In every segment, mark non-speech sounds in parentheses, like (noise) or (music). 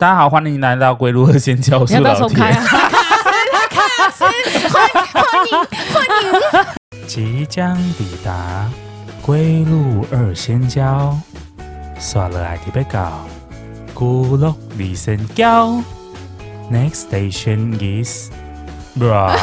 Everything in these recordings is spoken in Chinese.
大家好，欢迎来到龟鹿二仙教，我是老铁。欢迎欢迎，(laughs) 即将抵达龟鹿二仙交，刷了爱的被告，咕噜二仙交。Next station is bra。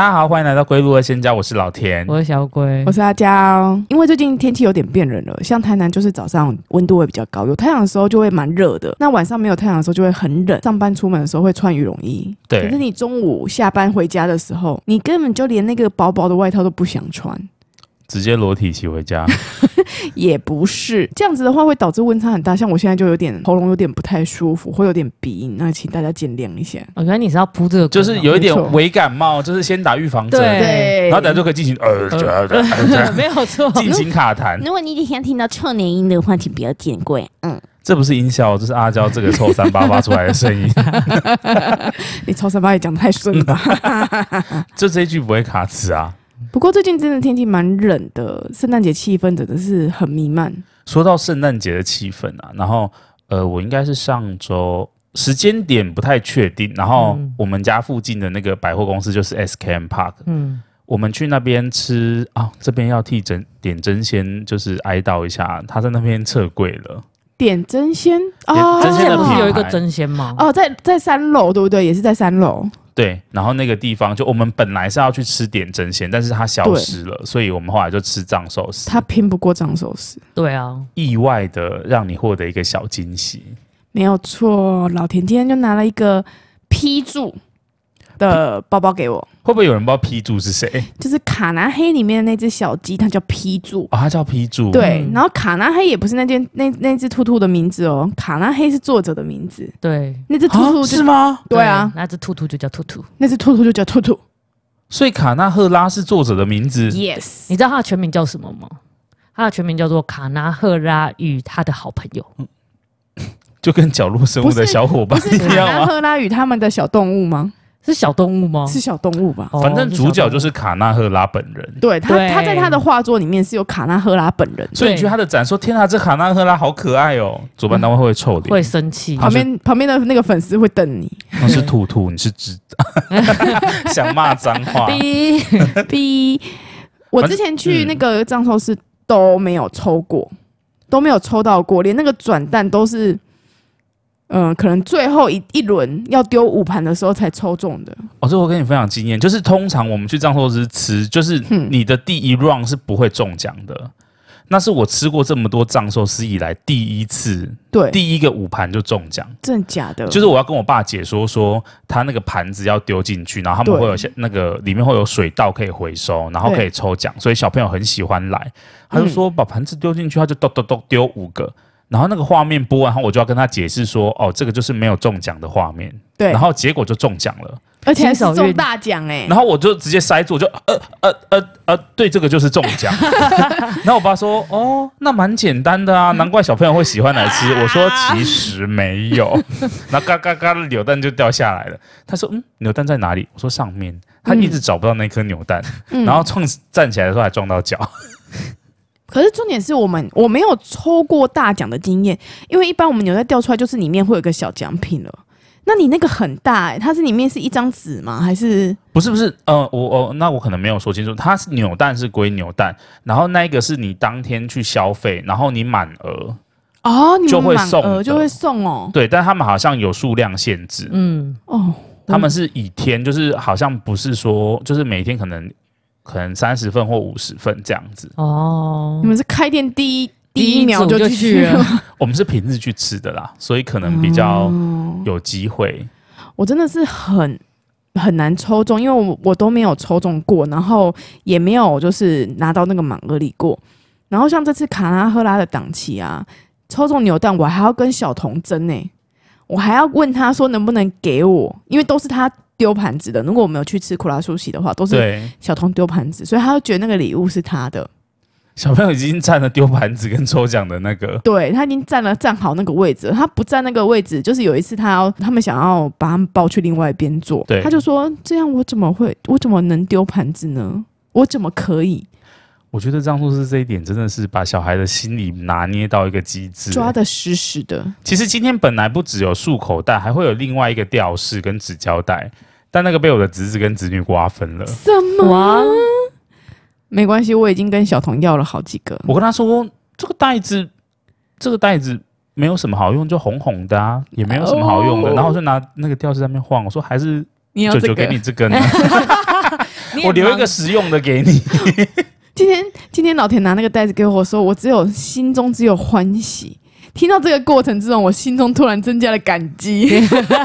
大家好，欢迎来到龟鹿二仙家，我是老田，我是小龟，我是阿娇。因为最近天气有点变冷了，像台南就是早上温度会比较高，有太阳的时候就会蛮热的，那晚上没有太阳的时候就会很冷。上班出门的时候会穿羽绒衣，对。可是你中午下班回家的时候，你根本就连那个薄薄的外套都不想穿。直接裸体骑回家，(laughs) 也不是这样子的话，会导致温差很大。像我现在就有点喉咙有点不太舒服，会有点鼻音，那请大家见谅一下。我觉得你是要铺这个，就是有一点微感冒，就是先打预防针，对，然后等下就可以进行呃，(laughs) 没有错，进行卡痰。如果你以前听到臭年音的话，请不要见怪。嗯，这不是音效，这是阿娇这个臭三八发出来的声音。(laughs) 你臭三八也讲得太顺了吧？就这一句不会卡词啊。不过最近真的天气蛮冷的，圣诞节气氛真的是很弥漫。说到圣诞节的气氛啊，然后呃，我应该是上周时间点不太确定，然后我们家附近的那个百货公司就是 SKM Park，嗯，我们去那边吃啊，这边要替真点真仙就是哀悼一下，他在那边撤柜了。点真仙哦，之前不是有一个真仙吗？哦，在在三楼对不对？也是在三楼。对，然后那个地方就我们本来是要去吃点真鲜，但是它消失了，所以我们后来就吃藏寿司。它拼不过藏寿司。对啊，意外的让你获得一个小惊喜。没有错，老田今天就拿了一个 P 柱的包包给我。会不会有人不知道 P 柱是谁？就是卡纳黑里面的那只小鸡，它叫 P 柱啊，它叫 P 柱。对，然后卡纳黑也不是那件那那只兔兔的名字哦，卡纳黑是作者的名字。对，那只兔兔是吗？对啊，那只兔兔就叫兔兔，那只兔兔就叫兔兔。所以卡纳赫拉是作者的名字。Yes，你知道他的全名叫什么吗？他的全名叫做卡纳赫拉与他的好朋友，就跟角落生物的小伙伴一样吗？不是卡纳赫拉与他们的小动物吗？是小动物吗？是小动物吧。反正主角就是卡纳赫拉本人。对他，他在他的画作里面是有卡纳赫拉本人。所以你去他的展说：“天啊，这卡纳赫拉好可爱哦！”主办单位会臭脸？会生气。旁边旁边的那个粉丝会瞪你。我是兔兔，你是知道。(laughs) 想骂脏话。哔哔。(laughs) 我之前去那个藏寿司都没有抽过，都没有抽到过，连那个转蛋都是。嗯，可能最后一一轮要丢五盘的时候才抽中的。哦，这我跟你分享经验，就是通常我们去藏寿司吃，就是你的第一 round 是不会中奖的。嗯、那是我吃过这么多藏寿司以来第一次，对，第一个五盘就中奖。真的假的？就是我要跟我爸解说说，他那个盘子要丢进去，然后他们会有些那个里面会有水稻可以回收，然后可以抽奖，所以小朋友很喜欢来。他就说把盘子丢进去，他就咚咚咚丢五个。然后那个画面播完，然后我就要跟他解释说：“哦，这个就是没有中奖的画面。”对，然后结果就中奖了，而且还是中大奖哎！然后我就直接塞住，就呃呃呃呃，对，这个就是中奖。(laughs) 然后我爸说：“哦，那蛮简单的啊，难怪小朋友会喜欢来吃。”我说：“其实没有。”然后嘎嘎嘎的扭蛋就掉下来了。他说：“嗯，扭蛋在哪里？”我说：“上面。”他一直找不到那颗扭蛋，嗯、然后撞站起来的时候还撞到脚。可是重点是我们我没有抽过大奖的经验，因为一般我们扭蛋掉出来就是里面会有个小奖品了。那你那个很大哎、欸，它是里面是一张纸吗？还是不是不是？呃，我我那我可能没有说清楚，它是扭蛋是归扭蛋，然后那个是你当天去消费，然后你满额哦，你就会送就会送哦。对，但他们好像有数量限制，嗯哦，他们是以天，就是好像不是说就是每天可能。可能三十份或五十份这样子哦。你们是开店第一第一秒就去了？(laughs) 我们是平日去吃的啦，所以可能比较有机会。我真的是很很难抽中，因为我我都没有抽中过，然后也没有就是拿到那个满额礼过。然后像这次卡拉赫拉的档期啊，抽中扭蛋我还要跟小童争呢、欸，我还要问他说能不能给我，因为都是他。丢盘子的，如果我没有去吃库拉苏西的话，都是小童丢盘子，所以他就觉得那个礼物是他的。小朋友已经占了丢盘子跟抽奖的那个，对，他已经占了站好那个位置，他不占那个位置，就是有一次他要他们想要把他们抱去另外一边坐，对，他就说这样我怎么会，我怎么能丢盘子呢？我怎么可以？我觉得张硕是这一点真的是把小孩的心理拿捏到一个极致，抓的实实的。其实今天本来不只有束口袋，还会有另外一个吊饰跟纸胶带，但那个被我的侄子跟侄女瓜分了。什么？哇没关系，我已经跟小童要了好几个。我跟他说，这个袋子，这个袋子没有什么好用，就红红的啊，也没有什么好用的。哦、然后我就拿那个吊饰在那边晃，我说还是舅舅给你这个呢，(laughs) (laughs) 我留一个实用的给你。(laughs) 今天今天老田拿那个袋子给我说，我只有心中只有欢喜。听到这个过程之中，我心中突然增加了感激。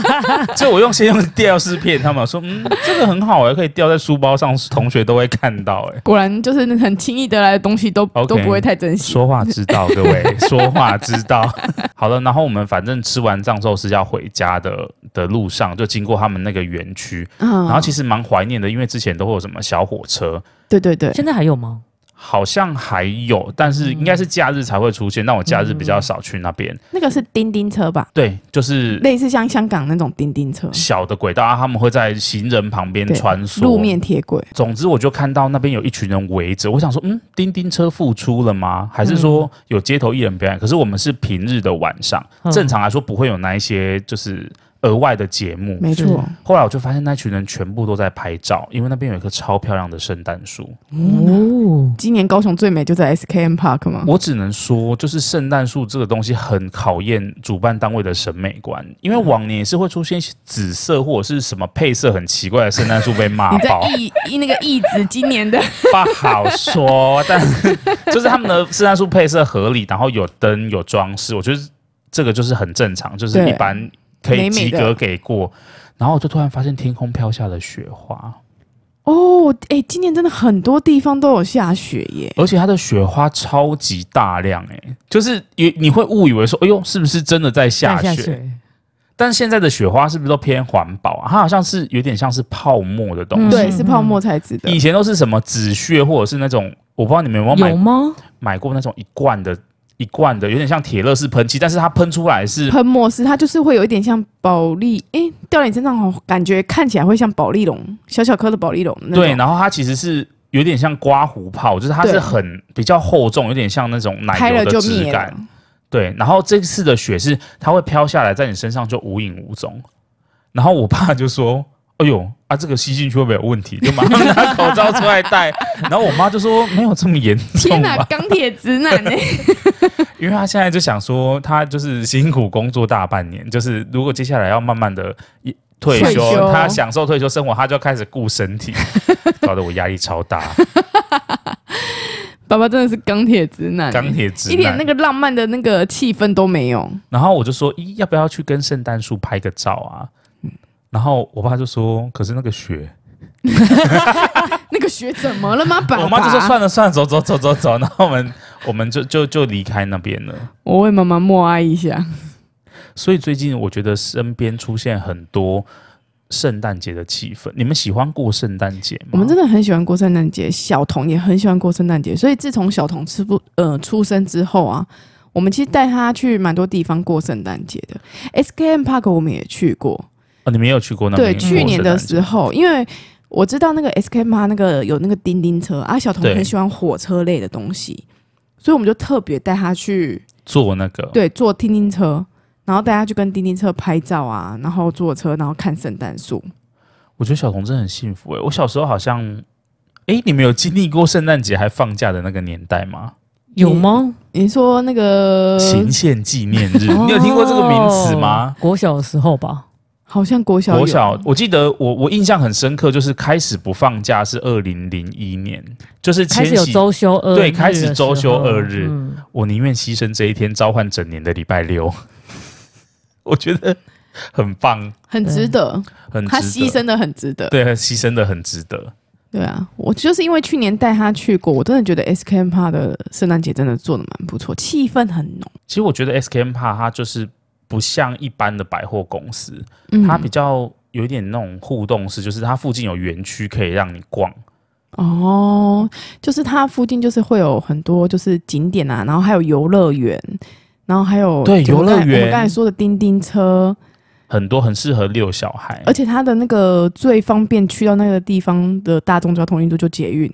(laughs) 就我用先用吊饰骗他们说，(laughs) 嗯，这个很好哎，可以吊在书包上，同学都会看到哎。果然就是很轻易得来的东西都 Okay, 都不会太珍惜。说话之道，各位说话之道。(laughs) 好了，然后我们反正吃完藏寿司要回家的的路上，就经过他们那个园区，嗯、然后其实蛮怀念的，因为之前都会有什么小火车。对对对，现在还有吗？好像还有，但是应该是假日才会出现。但我假日比较少去那边。那个是叮叮车吧？对，就是类似像香港那种叮叮车，小的轨道啊，他们会在行人旁边穿梭，路面铁轨。总之，我就看到那边有一群人围着。我想说，嗯，叮叮车复出了吗？还是说有街头艺人表演？可是我们是平日的晚上，正常来说不会有那一些，就是。额外的节目，没错。后来我就发现那群人全部都在拍照，因为那边有一棵超漂亮的圣诞树。哦，今年高雄最美就在 SKM Park 吗？我只能说，就是圣诞树这个东西很考验主办单位的审美观，因为往年也是会出现紫色或者是什么配色很奇怪的圣诞树被骂爆。(laughs) 你在意那个义子今年的 (laughs) 不好说，但就是他们的圣诞树配色合理，然后有灯有装饰，我觉得这个就是很正常，就是一般。可以及格给过，然后我就突然发现天空飘下了雪花。哦，哎，今年真的很多地方都有下雪耶，而且它的雪花超级大量，哎，就是你你会误以为说，哎呦，是不是真的在下雪？下雪，但现在的雪花是不是都偏环保啊？它好像是有点像是泡沫的东西，嗯、对，是泡沫材质的。以前都是什么纸屑，或者是那种，我不知道你们有没有买有吗？买过那种一罐的。一罐的有点像铁乐士喷漆，但是它喷出来是喷墨式，它就是会有一点像保丽，哎、欸，掉在你身上哦，感觉看起来会像保丽龙，小小颗的保丽龙。对，然后它其实是有点像刮胡泡，就是它是很比较厚重，有点像那种奶油的质感。对，然后这次的雪是它会飘下来，在你身上就无影无踪。然后我爸就说。哎呦啊，这个吸进去会不会有问题？就马上 (laughs) 拿口罩出来戴。然后我妈就说没有这么严重。天哪，钢铁直男呢？(laughs) 因为他现在就想说，他就是辛苦工作大半年，就是如果接下来要慢慢的退休，退休他享受退休生活，他就开始顾身体，搞得我压力超大。爸爸真的是钢铁直男，钢铁直男，一点那个浪漫的那个气氛都没有。然后我就说，咦，要不要去跟圣诞树拍个照啊？然后我爸就说：“可是那个雪，那个雪怎么了吗？”爸爸，(laughs) 我妈就说：“算了算了，走走走走走。”然后我们 (laughs) 我们就就就离开那边了。我为妈妈默哀一下。(laughs) 所以最近我觉得身边出现很多圣诞节的气氛。你们喜欢过圣诞节吗？我们真的很喜欢过圣诞节，小童也很喜欢过圣诞节。所以自从小童吃不呃出生之后啊，我们其实带他去蛮多地方过圣诞节的。SKM Park 我们也去过。哦，你没有去过那边？对，去年的时候，因为我知道那个 SKM 那个有那个叮叮车啊，小童很喜欢火车类的东西，所以我们就特别带他去坐那个，对，坐叮叮车，然后带他去跟叮叮车拍照啊，然后坐车，然后看圣诞树。我觉得小童真的很幸福哎、欸，我小时候好像，哎，你们有经历过圣诞节还放假的那个年代吗？有吗？你，你说那个行宪纪念日，你有听过这个名词吗？国小的时候吧。好像国小，国小，我记得我我印象很深刻，就是开始不放假是二零零一年，就是开始有周休二日，对，开始周休二日，嗯、我宁愿牺牲这一天，召唤整年的礼拜六，(laughs) 我觉得很棒，很值得，很，他牺牲的很值得，对，牺牲的很值得，对啊，我就是因为去年带他去过，我真的觉得 SKM Park 的圣诞节真的做的蛮不错，气氛很浓。其实我觉得 SKM Park 它就是。不像一般的百货公司，它比较有一点那种互动式，就是它附近有园区可以让你逛。哦，就是它附近就是会有很多就是景点啊，然后还有游乐园，然后还有对游乐园，我们刚才说的叮叮车，很多很适合遛小孩，而且它的那个最方便去到那个地方的大众交通运输就捷运，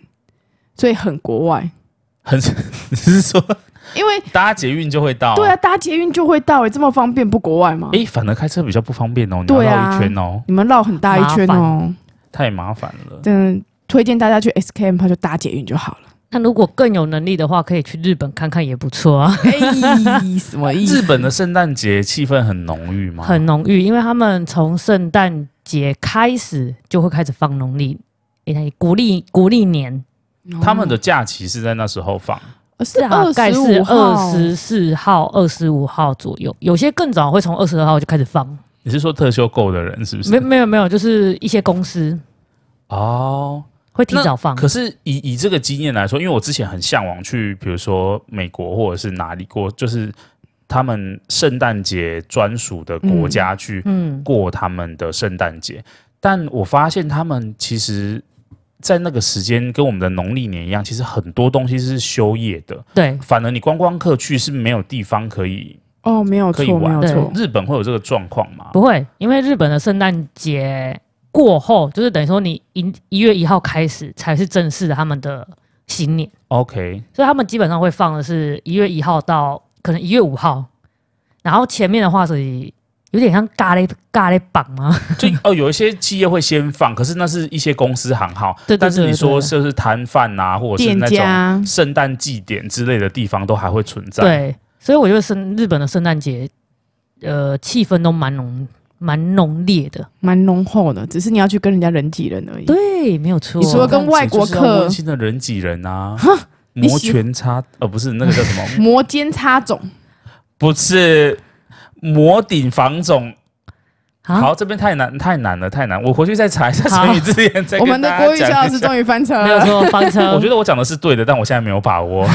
所以很国外。很，(laughs) 只是说因为搭捷运就会到？对啊，搭捷运就会到、欸，哎，这么方便，不国外吗？哎、欸，反而开车比较不方便哦，你要绕一圈哦，你们绕很大一圈哦，太麻烦了。嗯，推荐大家去 SKM，他就搭捷运就好了。那如果更有能力的话，可以去日本看看也不错啊。哎，(laughs) 什么意思？日本的圣诞节气氛很浓郁吗？很浓郁，因为他们从圣诞节开始就会开始放农历，哎，古历古历年，他们的假期是在那时候放，是大概是二十四号、二十五号左右，有些更早会从二十二号就开始放。你是说特休够的人是不是？没没有没有，就是一些公司哦。会提早放，可是以以这个经验来说，因为我之前很向往去，比如说美国或者是哪里过，就是他们圣诞节专属的国家去过他们的圣诞节，嗯嗯、但我发现他们其实，在那个时间跟我们的农历年一样，其实很多东西是休业的。对，反而你观光客去是没有地方可以哦，没有错，没有错。日本会有这个状况吗？不会，因为日本的圣诞节。过后就是等于说，你一一月一号开始才是正式的他们的新年。OK，所以他们基本上会放的是一月一号到可能一月五号，然后前面的话是有点像咖喱咖喱榜吗？就哦，有一些企业会先放，可是那是一些公司行号。对，对，对，对，但是你说就是摊贩啊，或者是那种圣诞祭典之类的地方都还会存在。对，所以我觉得圣日本的圣诞节，呃，气氛都蛮浓。蛮浓烈的，蛮浓厚的，只是你要去跟人家人挤人而已。对，没有错。你说跟外国客温馨的人挤人啊？摩拳擦，呃，不是那个叫什么？(laughs) 摩肩擦踵，不是摩顶房总。好，这边太难，太难了，太难。我回去再查一下成语字典。再我们的国语小老师终于翻车了，没有错，翻车。(laughs) 我觉得我讲的是对的，但我现在没有把握。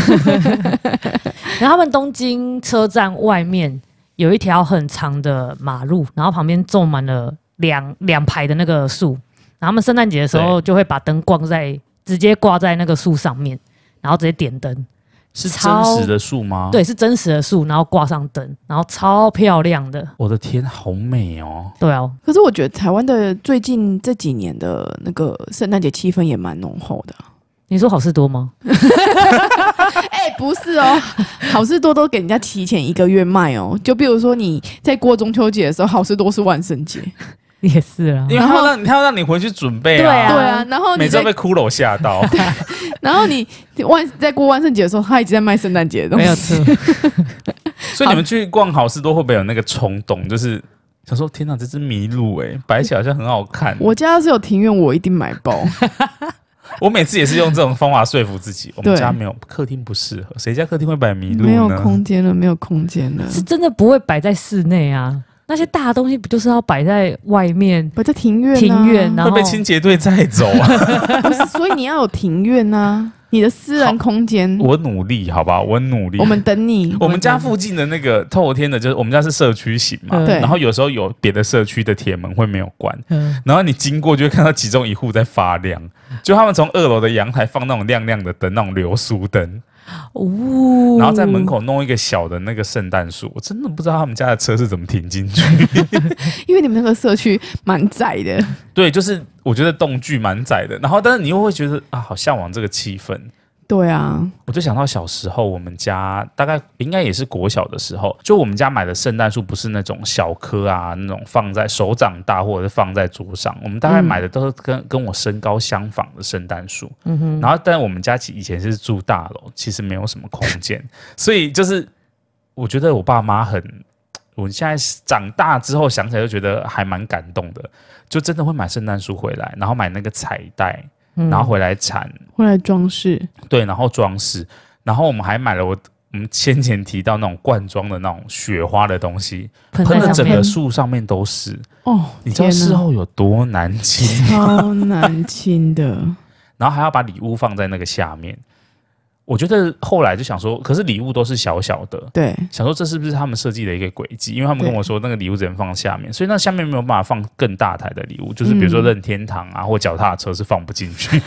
(laughs) 然后他们东京车站外面。有一条很长的马路，然后旁边种满了两两排的那个树，然后他们圣诞节的时候就会把灯挂在直接挂在那个树上面，然后直接点灯。是真实的树吗？对，是真实的树，然后挂上灯，然后超漂亮的。我的天，好美哦！对哦，可是我觉得台湾的最近这几年的那个圣诞节气氛也蛮浓厚的。你说好事多吗？(laughs) 哎、欸，不是哦，好事多都给人家提前一个月卖哦。就比如说你在过中秋节的时候，好事多是万圣节，也是啊。因为他要让你，他要让你回去准备啊。对啊，对啊。然后你每次被骷髅吓到。(laughs) 然后你 (laughs) 万在过万圣节的时候，他一直在卖圣诞节的东西。没有错。(laughs) 所以你们去逛好事多会不会有那个冲动，就是想说：天哪，这只麋鹿哎，摆起来好像很好看。我家要是有庭院，我一定买包。我每次也是用这种方法说服自己，我们家没有客厅不适合，谁家客厅会摆麋鹿呢？没有空间了，没有空间了，是真的不会摆在室内啊。那些大东西不就是要摆在外面，摆在庭院、啊？庭院然后会被清洁队载走啊！(laughs) 不是，所以你要有庭院啊。你的私人空间，我努力，好吧，我努力。我们等你。(laughs) 我们家附近的那个透天的，就是我们家是社区型嘛，对。然后有时候有别的社区的铁门会没有关，嗯然后你经过就会看到其中一户在发亮，就他们从二楼的阳台放那种亮亮的灯，那种流苏灯。哦，然后在门口弄一个小的那个圣诞树，我真的不知道他们家的车是怎么停进去，(laughs) 因为你们那个社区蛮窄的。对，就是我觉得动距蛮窄的，然后但是你又会觉得啊，好向往这个气氛。对啊，我就想到小时候，我们家大概应该也是国小的时候，就我们家买的圣诞树不是那种小棵啊，那种放在手掌大或者是放在桌上，我们大概买的都是跟、嗯、跟我身高相仿的圣诞树。嗯哼，然后但我们家以前是住大楼，其实没有什么空间，所以就是我觉得我爸妈很，我现在长大之后想起来就觉得还蛮感动的，就真的会买圣诞树回来，然后买那个彩带。然后回来缠，回来装饰，对，然后装饰，然后我们还买了我我们先前提到那种罐装的那种雪花的东西，喷的整个树上面都是。哦，你知道事后有多难清？(laughs) 超难清的，然后还要把礼物放在那个下面。我觉得后来就想说，可是礼物都是小小的，对，想说这是不是他们设计的一个轨迹？因为他们跟我说那个礼物只能放下面，所以那下面没有办法放更大台的礼物，就是比如说任天堂啊、嗯、或脚踏车是放不进去，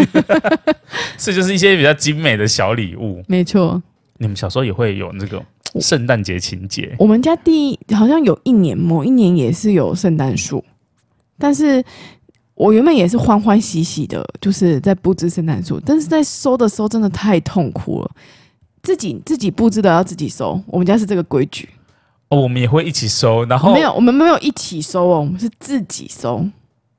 (laughs) 这就是一些比较精美的小礼物。没错，你们小时候也会有那个圣诞节情节？我们家第一好像有一年，某一年也是有圣诞树，但是。我原本也是欢欢喜喜的，就是在布置圣诞树，但是在收的时候真的太痛苦了，自己自己布置的要自己收，我们家是这个规矩。哦，我们也会一起收，然后没有，我们没有一起收哦，我们是自己收。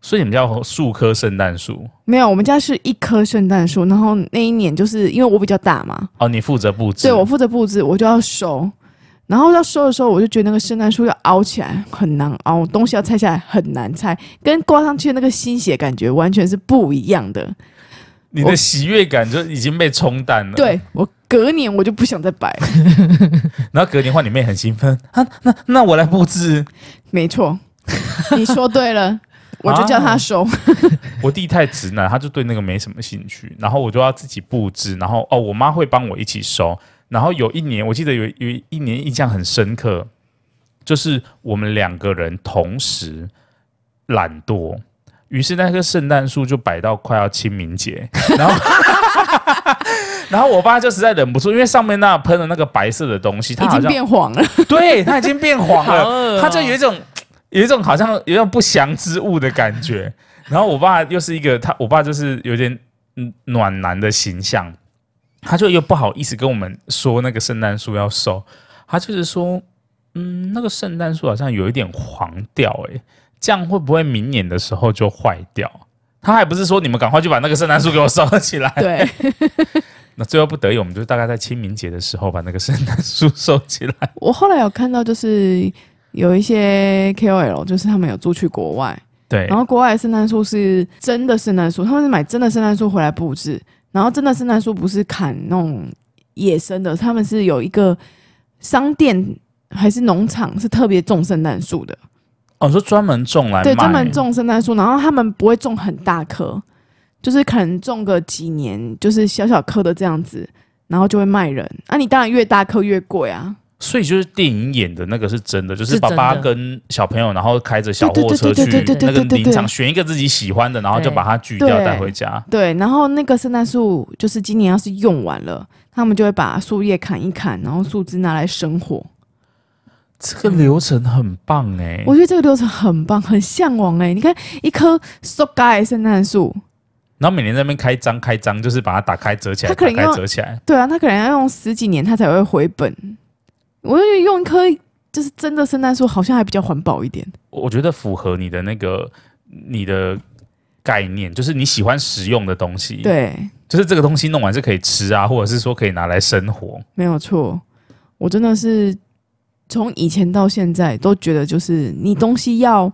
所以你们家有数棵圣诞树？没有，我们家是一棵圣诞树。然后那一年就是因为我比较大嘛，哦，你负责布置，对，我负责布置，我就要收。然后要收的时候，我就觉得那个圣诞树要凹起来很难凹，东西要拆下来很难拆，跟挂上去的那个新血感觉完全是不一样的。你的喜悦感就已经被冲淡了。对，我隔年我就不想再摆了。(laughs) 然后隔年换你妹很兴奋啊，那那我来布置。没错，你说对了，我就叫他收。啊、我弟太直男，他就对那个没什么兴趣，然后我就要自己布置，然后哦，我妈会帮我一起收。然后有一年，我记得有有一年印象很深刻，就是我们两个人同时懒惰，于是那棵圣诞树就摆到快要清明节，(laughs) 然后 (laughs) 然后我爸就实在忍不住，因为上面那喷的那个白色的东西，它好像已经变黄了，对，它已经变黄了，(laughs) 哦、它就有一种有一种好像有一种不祥之物的感觉。然后我爸又是一个他，我爸就是有点暖男的形象。他就又不好意思跟我们说那个圣诞树要收，他就是说，嗯，那个圣诞树好像有一点黄掉，诶，这样会不会明年的时候就坏掉？他还不是说你们赶快去把那个圣诞树给我收起来？对。那最后不得已，我们就大概在清明节的时候把那个圣诞树收起来。我后来有看到，就是有一些 KOL，就是他们有住去国外，对，然后国外的圣诞树是真的圣诞树，他们是买真的圣诞树回来布置。然后真的圣诞树不是砍那种野生的，他们是有一个商店还是农场是特别种圣诞树的。哦，说专门种来卖。对，专门种圣诞树，然后他们不会种很大棵，就是可能种个几年，就是小小棵的这样子，然后就会卖人。啊，你当然越大棵越贵啊。所以就是电影演的那个是真的，就是爸爸跟小朋友，然后开着小货车去那个林场选一个自己喜欢的，然后就把它锯掉带回家。对，然后那个圣诞树就是今年要是用完了，他们就会把树叶砍一砍，然后树枝拿来生火。这个流程很棒哎、欸，我觉得这个流程很棒，很向往哎、欸。你看一棵塑胶圣诞树，然后每年在那边开张开张，就是把它打开折起来，它可能要折起来。对啊，他可能要用十几年，他才会回本。我就觉得用一棵就是真的圣诞树，好像还比较环保一点。我觉得符合你的那个你的概念，就是你喜欢实用的东西。对，就是这个东西弄完是可以吃啊，或者是说可以拿来生活。没有错，我真的是从以前到现在都觉得，就是你东西要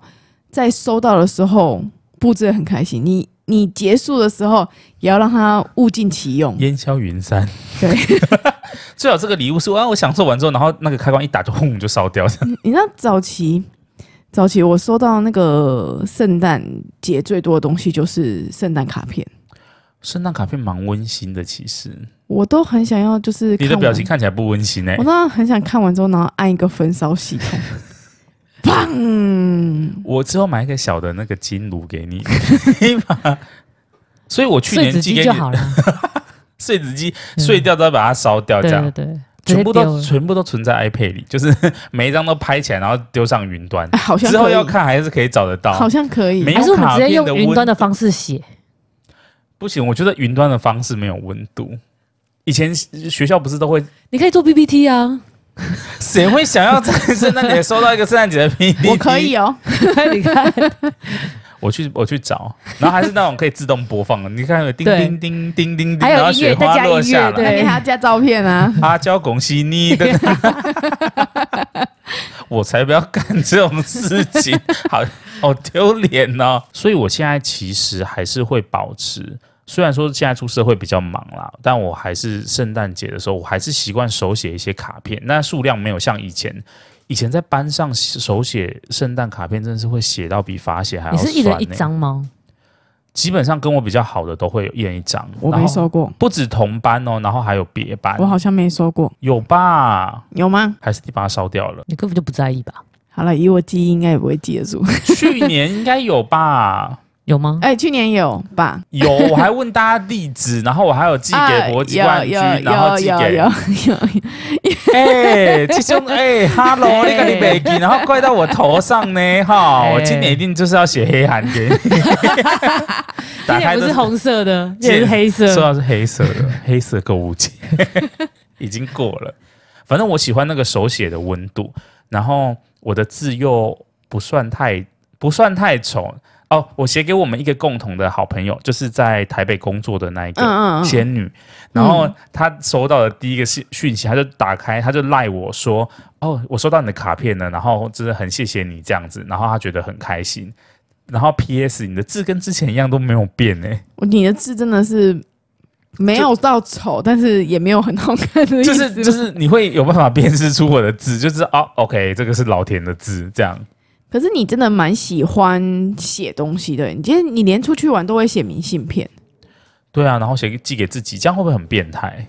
在收到的时候布置的很开心，你你结束的时候也要让它物尽其用，烟消云散。对。(laughs) 最好这个礼物是啊，我享受完之后，然后那个开关一打就轰就烧掉。你知道早期早期我收到那个圣诞节最多的东西就是圣诞卡片。圣诞卡片蛮温馨的，其实我都很想要，就是你的表情看起来不温馨哎、欸。我当然很想看完之后，然后按一个焚烧系统，(laughs) 砰！我之后买一个小的那个金炉给你，(laughs) 所以我去年寄给你就好了。(laughs) 碎纸机碎掉都要把它烧掉，这样对对对，全部都全部都存在 iPad 里，就是 (laughs) 每一张都拍起来，然后丢上云端。好像之后要看还是可以找得到，好像可以。还是我们直接用云端的方式写？不行，我觉得云端的方式没有温度。以前学校不是都会？你可以做 PPT 啊？(laughs) 谁会想要在圣诞节收到一个圣诞节的 PPT？我可以哦，(laughs) 你看。我去，我去找，然后还是那种可以自动播放的。你看，有叮叮叮叮叮叮，还有然后雪花落下来，对，你还要加照片啊！阿娇恭喜你的，(laughs) 我才不要干这种事情，好好丢脸哦。所以我现在其实还是会保持，虽然说现在出社会比较忙啦，但我还是圣诞节的时候，我还是习惯手写一些卡片，那数量没有像以前。以前在班上手写圣诞卡片，真的是会写到比罚写还要、欸。你是一人一张吗？基本上跟我比较好的都会有一人一张。我没收过，不止同班哦，然后还有别班。我好像没收过，有吧？有吗？还是你把它烧掉了？你根本就不在意吧？好了，以我记忆应该也不会记得住。去年应该有吧？有吗？哎、欸，去年有吧？有，我还问大家地址，然后我还有寄给国际冠军，然后寄给有有 (laughs) 哎，其中哎哈喽，你看你没寄，然后怪到我头上呢，哈、欸，我今年一定就是要写黑函给你。(laughs) 打开不是红色的，(laughs) 也是黑色，说到是黑色的黑色购物节。已经过了。反正我喜欢那个手写的温度，然后我的字又不算太不算太丑哦。我写给我们一个共同的好朋友，就是在台北工作的那一个仙女，嗯嗯嗯，然后她收到的第一个信讯息，她就打开，她就赖我说：“哦，我收到你的卡片了，然后真的很谢谢你这样子。”然后她觉得很开心。然后 P.S. 你的字跟之前一样都没有变呢、欸。你的字真的是。没有到丑，但是也没有很好看的意思。就是就是，你会有办法辨识出我的字，就是哦，OK，这个是老田的字，这样。可是你真的蛮喜欢写东西的，你今天你连出去玩都会写明信片。对啊，然后写寄给自己，这样会不会很变态？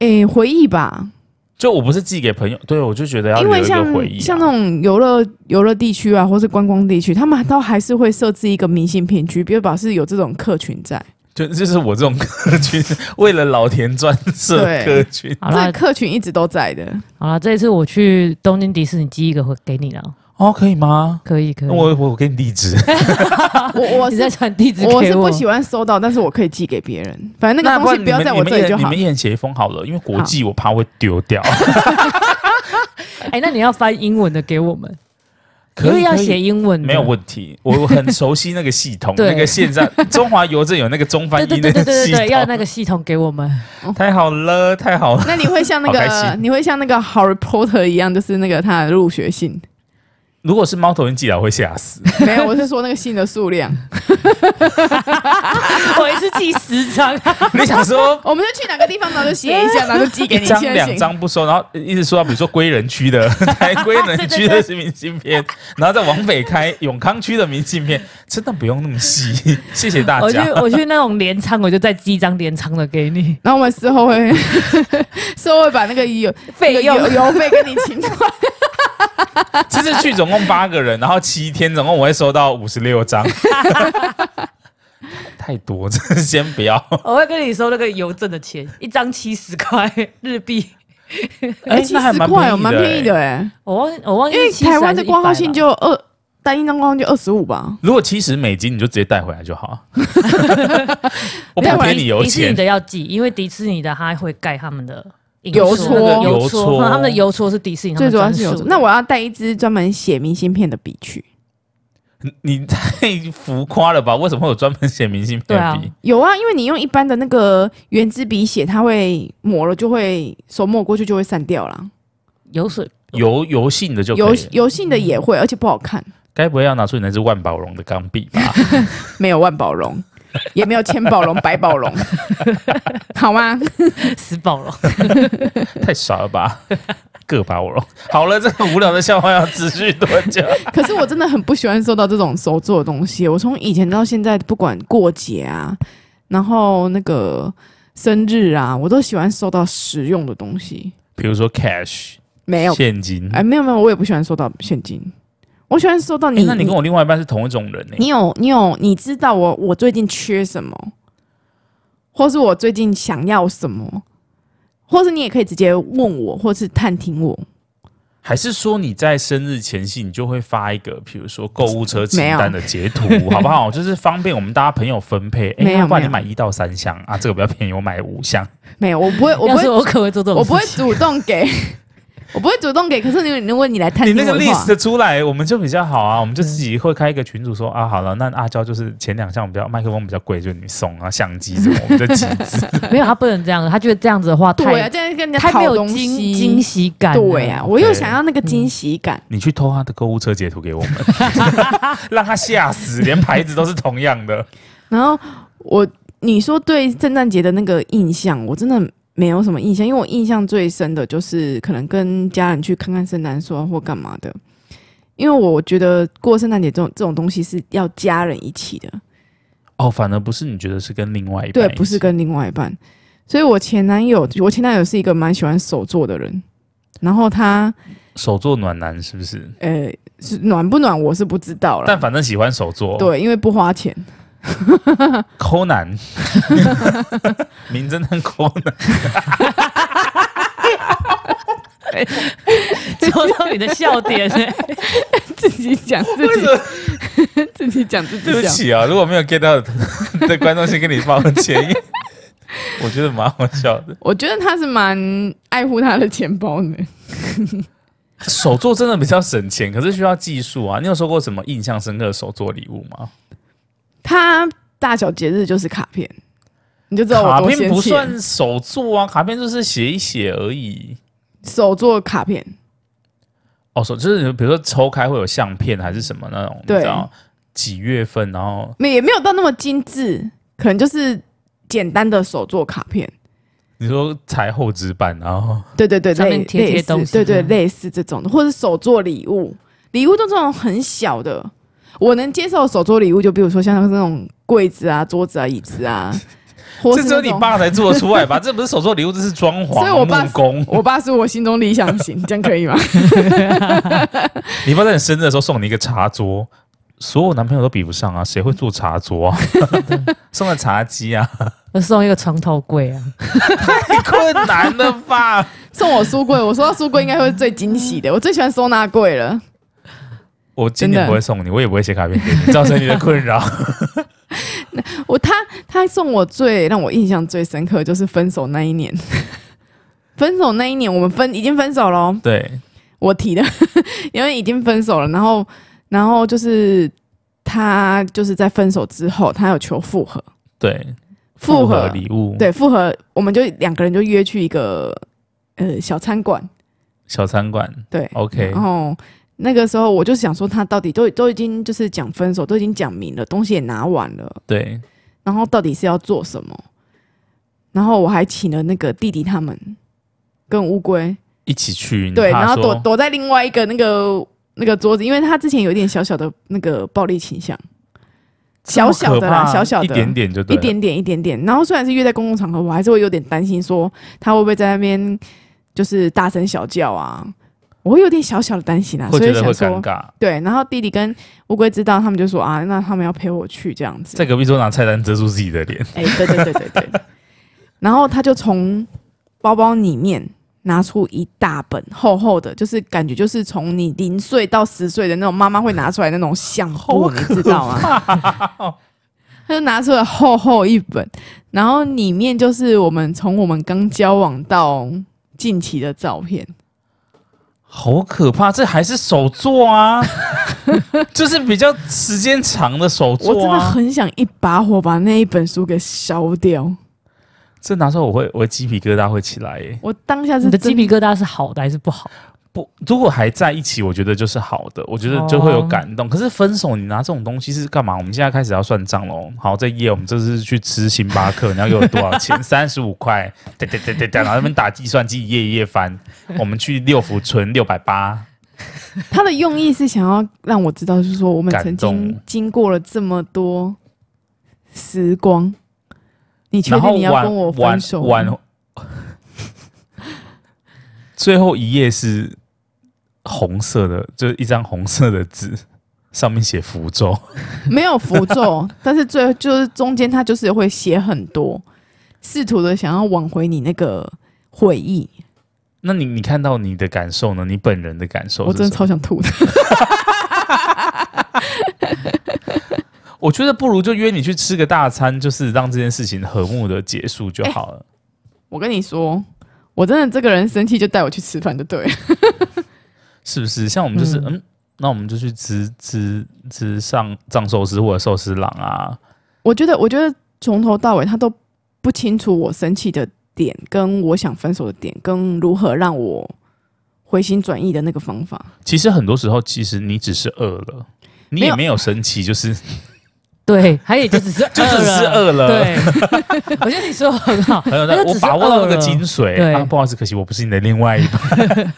诶，回忆吧。就我不是寄给朋友，对，我就觉得要留一个回忆、啊。因为像像那种游乐游乐地区啊，或是观光地区，他们都还是会设置一个明信片区，比如表示有这种客群在。就就是我这种客群，为了老田专设客群，这个客群一直都在的。好了，这一次我去东京迪士尼寄一个回给你了。哦，可以吗？可以，可以。我我给你地址。(laughs) 我我是在传地址，我是不喜欢收到，但是我可以寄给别人。反正那个东西不要在我这里就好。你们一人写一封好了，因为国际我怕会丢掉。(laughs) 哎，那你要翻英文的给我们。可以要写英文，没有问题。我很熟悉那个系统，(laughs) 那个现在中华邮政有那个中翻英的系统，对对对对对，要那个系统给我们。太好了，太好了。那你会像那个，你会像那个 Harry Potter 一样，就是那个他的入学信。如果是猫头鹰寄来，我会吓死。(laughs) 没有，我是说那个信的数量。(laughs) 我一次寄十张。(laughs) 你想说，我们就去哪个地方，然后就写一下，然后就寄给你。一张两张不收，然后一直说到，比如说归仁区的，台归仁区的是明信片，然后再往北开永康区的明信片，真的不用那么细。谢谢大家。我去，我去那种连仓，我就再寄一张连仓的给你。然后我们事后会，事后会把那个邮费用邮费跟你请款。这次去总共八个人，然后七天，总共我会收到五十六张，(laughs) 太多，这先不要。我会跟你收那个邮政的钱，一张七十块日币。(laughs) 哎，七十块哦，蛮便宜的哎。我忘我忘记，因为台湾的光号信就二单一张挂号就二十五吧。如果七十美金，你就直接带回来就好。(laughs) 我不给你邮钱。迪士尼的要寄，因为迪士尼的他会盖他们的。邮戳，邮戳，他们的邮戳是迪士尼，最主要是邮戳。那我要带一支专门写明信片的笔去。(laughs) 你太浮夸了吧？为什么会有专门写明信片的笔？有啊，因为你用一般的那个圆珠笔写，它会抹了就会手抹过去就会散掉了。油水油油性的就油油性的也会，而且不好看。该不会要拿出你那支万宝龙的钢笔吧？(laughs) 没有万宝龙。也没有千宝龙、百宝龙，(laughs) 好吗？(laughs) 死宝龙，太傻了吧？个宝龙，好了，这个无聊的笑话要持续多久？(laughs) 可是我真的很不喜欢收到这种手做的东西。我从以前到现在，不管过节啊，然后那个生日啊，我都喜欢收到实用的东西，比如说 cash，没有现金，哎，没有没有，我也不喜欢收到现金。我喜欢收到你，那你跟我另外一半是同一种人呢？你有你有，你知道我我最近缺什么，或是我最近想要什么，或是你也可以直接问我，或是探听我。还是说你在生日前夕，你就会发一个，比如说购物车清单的截图，好不好？(laughs) 就是方便我们大家朋友分配。没有，不然你买一到三箱啊，这个比较便宜，我买五箱。没有，我不会，我不会，我可会做这种，我不会主动给。我不会主动给，可是你如果你来探，你那个 list 出来，我们就比较好啊。我们就自己会开一个群组说啊，好了，那阿娇就是前两项比较麦克风比较贵，就你送啊，相机什么，我们就集资。(laughs) 没有，他不能这样，他觉得这样子的话太，对啊，这样跟人家太没有惊惊喜感。对啊，我又想要那个惊喜感。你去偷他的购物车截图给我们，(laughs) 让他吓死，连牌子都是同样的。然后我你说对圣诞节的那个印象，我真的。没有什么印象，因为我印象最深的就是可能跟家人去看看圣诞树或干嘛的，因为我觉得过圣诞节这种这种东西是要家人一起的。哦，反而不是你觉得是跟另外一半？对，不是跟另外一半。所以我前男友，我前男友是一个蛮喜欢手作的人，然后他手作暖男是不是？呃，是暖不暖我是不知道了，但反正喜欢手作。对，因为不花钱。(laughs) 柯南，名侦探柯南，(laughs) 说到你的笑点呢，(laughs) 自己讲自己，自己讲自己。对不起啊，如果没有 get 到的观众，先跟你抱歉。我觉得蛮好笑的。我觉得他是蛮爱护他的钱包的。手作真的比较省钱，可是需要技术啊。你有收过什么印象深刻的手作礼物吗？他大小节日就是卡片，你就知道我多卡片不算手作啊，卡片就是写一写而已。手作卡片，哦，手就是比如说抽开会有相片还是什么那种，对，你知道几月份，然后没也没有到那么精致，可能就是简单的手作卡片。你说裁厚纸板，然后对对对，上面贴贴东西，对对，类似这种的，或者是手作礼物，礼物都这种很小的，我能接受手作礼物，就比如说像那种柜子啊、桌子啊、椅子啊，(laughs) 或是这只有你爸才做得出来吧？(laughs) 这不是手作礼物，这是装潢。所以我爸木工，我爸是我心中理想型，这样可以吗？(laughs) 你爸在你生日的时候送你一个茶桌。所有男朋友都比不上啊！谁会做茶桌啊？送个茶几啊？送一个床头柜啊？太困难了吧！送我书柜，我收到书柜应该会是最惊喜的。我最喜欢收纳柜了。我今年不会送你，我也不会写卡片给你，(laughs) 造成你的困扰。我他他送我最让我印象最深刻就是分手那一年。(laughs) 分手那一年，我们分已经分手了。对，我提的，(laughs) 因为已经分手了，然后。然后就是他就是在分手之后，他有求复合，对，复合礼物，对，复合，我们就两个人就约去一个呃小餐馆，小餐馆，对，OK。然后那个时候我就想说，他到底都都已经就是讲分手，都已经讲明了，东西也拿完了，对。然后到底是要做什么？然后我还请了那个弟弟他们跟乌龟一起去，对，然后躲躲在另外一个那个。那个桌子，因为他之前有一点小小的那个暴力倾向，小小的啦，小小的，一点点就对，一点点，一点点。然后虽然是约在公共场合，我还是会有点担心，说他会不会在那边就是大声小叫啊？我会有点小小的担心啊，所以想说，对。然后弟弟跟乌龟知道，他们就说啊，那他们要陪我去这样子，在隔壁桌拿菜单遮住自己的脸。哎，对对对对对。(laughs) 然后他就从包包里面。拿出一大本厚厚的，就是感觉就是从你零岁到十岁的那种妈妈会拿出来的那种相簿，你知道吗？(laughs) 他就拿出了厚厚一本，然后里面就是我们从我们刚交往到近期的照片，好可怕！这还是手作啊，(laughs) 就是比较时间长的手作啊。我真的很想一把火把那一本书给烧掉。这拿出来我会，我鸡皮疙瘩会起来耶。我当下是你的鸡皮疙瘩是好的还是不好？不，如果还在一起，我觉得就是好的，我觉得就会有感动。哦、可是分手，你拿这种东西是干嘛？我们现在开始要算账喽。好，这夜我们这是去吃星巴克，(laughs) 你要给我多少钱？三十五块。对对对对对，然后那边打计算机，一页一页翻。我们去六福村六百八。他的用意是想要让我知道，就是说我们曾经经过了这么多时光。你确定你要跟我分手？最后一页是红色的，就是一张红色的纸，(laughs) 上面写符咒。(laughs) 没有符咒，但是最后就是中间他就是会写很多，试图的想要挽回你那个回忆。那你你看到你的感受呢？你本人的感受？我真的超想吐的。我觉得不如就约你去吃个大餐，就是让这件事情和睦的结束就好了。欸，我跟你说，我真的这个人生气就带我去吃饭就对了，是不是？像我们就是嗯，嗯，那我们就去吃吃吃上藏寿司或者寿司郎啊。我觉得，我觉得从头到尾他都不清楚我生气的点，跟我想分手的点，跟如何让我回心转意的那个方法。其实很多时候，其实你只是饿了，你也没有生气，就是。(laughs) 对，还有就只是 (laughs) 就只是饿了。对，(laughs) 我觉得你说的很好。我把握到那个精髓。对、啊，不好意思，可惜我不是你的另外一半。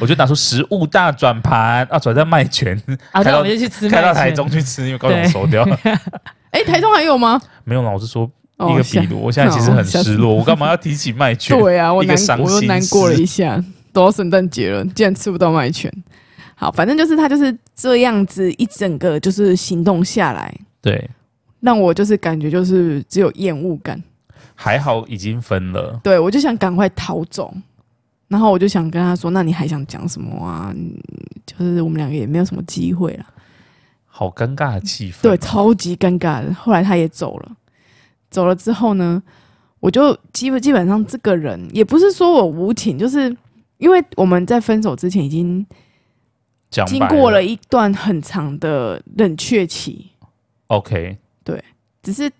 我就拿出食物大转盘啊，转在麦泉，啊，开到我们就去吃，开到台中去吃，因为高雄收掉了。(laughs) 哎，台中还有吗？没有了，我是说一个笔录。我现在其实很失落，我干嘛要提起麦泉？(laughs) 对啊，我难，我又难过了一下。都要圣诞节了，竟然吃不到麦泉。好，反正就是他就是这样子一整个就是行动下来，对，让我就是感觉就是只有厌恶感。还好已经分了，对，我就想赶快逃走，然后我就想跟他说：“那你还想讲什么啊？就是我们两个也没有什么机会了。”好尴尬的气氛，对，超级尴尬的。后来他也走了，走了之后呢，我就基本基本上这个人也不是说我无情，就是因为我们在分手之前已经经过了一段很长的冷却期。OK，对，只是